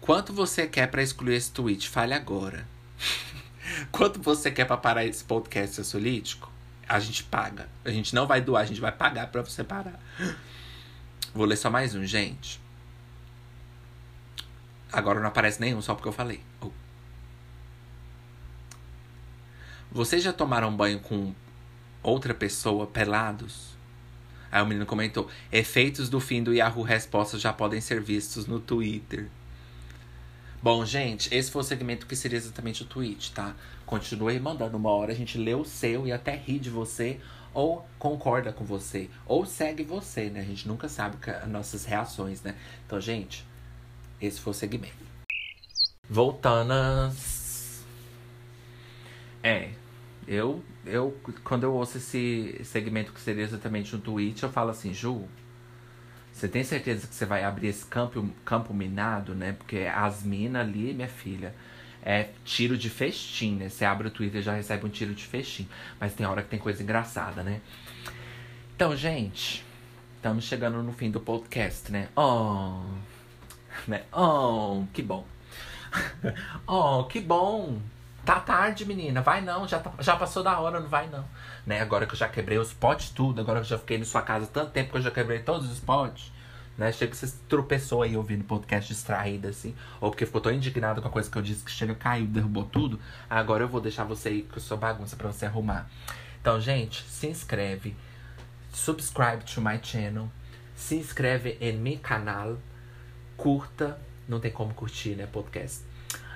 Quanto você quer para excluir esse tweet? Fale agora. Quanto você quer para parar esse podcast solítico? A gente paga. A gente não vai doar, a gente vai pagar para você parar. Vou ler só mais um, gente. Agora não aparece nenhum, só porque eu falei. Oh. Vocês já tomaram banho com outra pessoa pelados? Aí o menino comentou: efeitos do fim do Yahoo Respostas já podem ser vistos no Twitter. Bom, gente, esse foi o segmento que seria exatamente o tweet, tá? Continue mandando. Uma hora a gente lê o seu e até ri de você. ou concorda com você, ou segue você, né? A gente nunca sabe as nossas reações, né? Então, gente, esse foi o segmento. Voltando. É, eu, eu, quando eu ouço esse segmento que seria exatamente um tweet, eu falo assim, Ju, você tem certeza que você vai abrir esse campo, campo minado, né? Porque as minas ali, minha filha, é tiro de festim, né? Você abre o Twitter e já recebe um tiro de festim. Mas tem hora que tem coisa engraçada, né? Então, gente, estamos chegando no fim do podcast, né? Oh, né? Oh, que bom. oh, que bom. Tá tarde, menina. Vai não, já, tá, já passou da hora, não vai não. Né? Agora que eu já quebrei os potes tudo, agora que eu já fiquei na sua casa tanto tempo que eu já quebrei todos os potes. Né? Chega que você tropeçou aí ouvindo podcast distraída, assim. Ou porque ficou tão indignado com a coisa que eu disse que chega, caiu, derrubou tudo. Agora eu vou deixar você aí com a sua bagunça pra você arrumar. Então, gente, se inscreve. Subscribe to my channel. Se inscreve em meu canal. Curta. Não tem como curtir, né, podcast.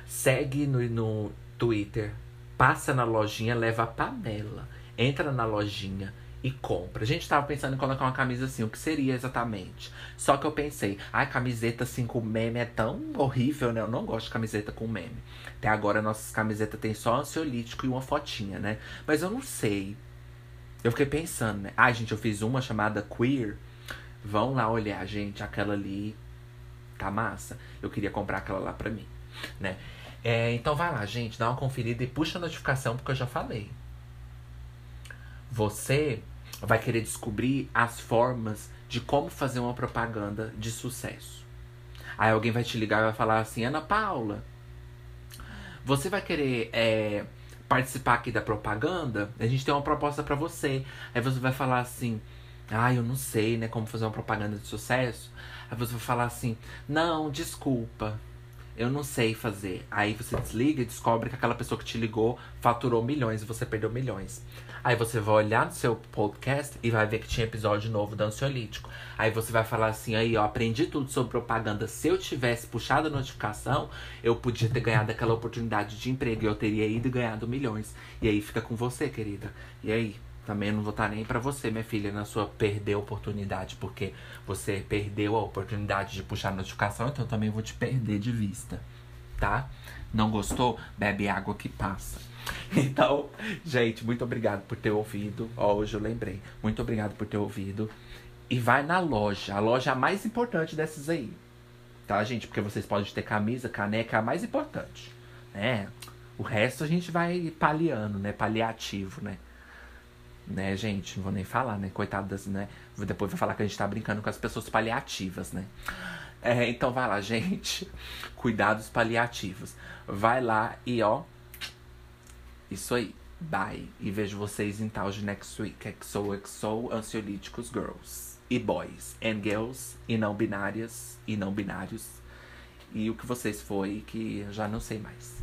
Segue no, no Twitter, passa na lojinha, leva a panela, entra na lojinha e compra. A gente tava pensando em colocar uma camisa assim, o que seria exatamente? Só que eu pensei, ai, camiseta assim com meme é tão horrível, né? Eu não gosto de camiseta com meme. Até agora nossas camisetas tem só ansiolítico e uma fotinha, né? Mas eu não sei. Eu fiquei pensando, né? Ai, gente, eu fiz uma chamada Queer. Vão lá olhar, gente, aquela ali tá massa. Eu queria comprar aquela lá pra mim, né? É, então vai lá, gente, dá uma conferida e puxa a notificação, porque eu já falei. Você vai querer descobrir as formas de como fazer uma propaganda de sucesso. Aí alguém vai te ligar e vai falar assim, Ana Paula, você vai querer é, participar aqui da propaganda? A gente tem uma proposta para você. Aí você vai falar assim, ah, eu não sei, né, como fazer uma propaganda de sucesso. Aí você vai falar assim, não, desculpa eu não sei fazer. Aí você desliga e descobre que aquela pessoa que te ligou faturou milhões e você perdeu milhões. Aí você vai olhar no seu podcast e vai ver que tinha episódio novo do ansiolítico. Aí você vai falar assim, aí ó, aprendi tudo sobre propaganda. Se eu tivesse puxado a notificação, eu podia ter ganhado aquela oportunidade de emprego e eu teria ido e ganhado milhões. E aí fica com você, querida. E aí? Também não vou estar nem para você, minha filha, na sua perder a oportunidade, porque você perdeu a oportunidade de puxar a notificação, então eu também vou te perder de vista, tá? Não gostou? Bebe água que passa. Então, gente, muito obrigado por ter ouvido. Ó, hoje eu lembrei. Muito obrigado por ter ouvido. E vai na loja, a loja mais importante dessas aí. Tá, gente? Porque vocês podem ter camisa, caneca, é a mais importante, né? O resto a gente vai paliando, né? Paliativo, né? Né, gente? Não vou nem falar, né? Coitadas, né? Depois vai falar que a gente tá brincando com as pessoas paliativas, né? É, então vai lá, gente. Cuidados paliativos. Vai lá e ó. Isso aí. Bye. E vejo vocês em tal de next week. XOXO Ansiolíticos Girls. E boys. And girls. E não binárias. E não binários. E o que vocês foi que já não sei mais.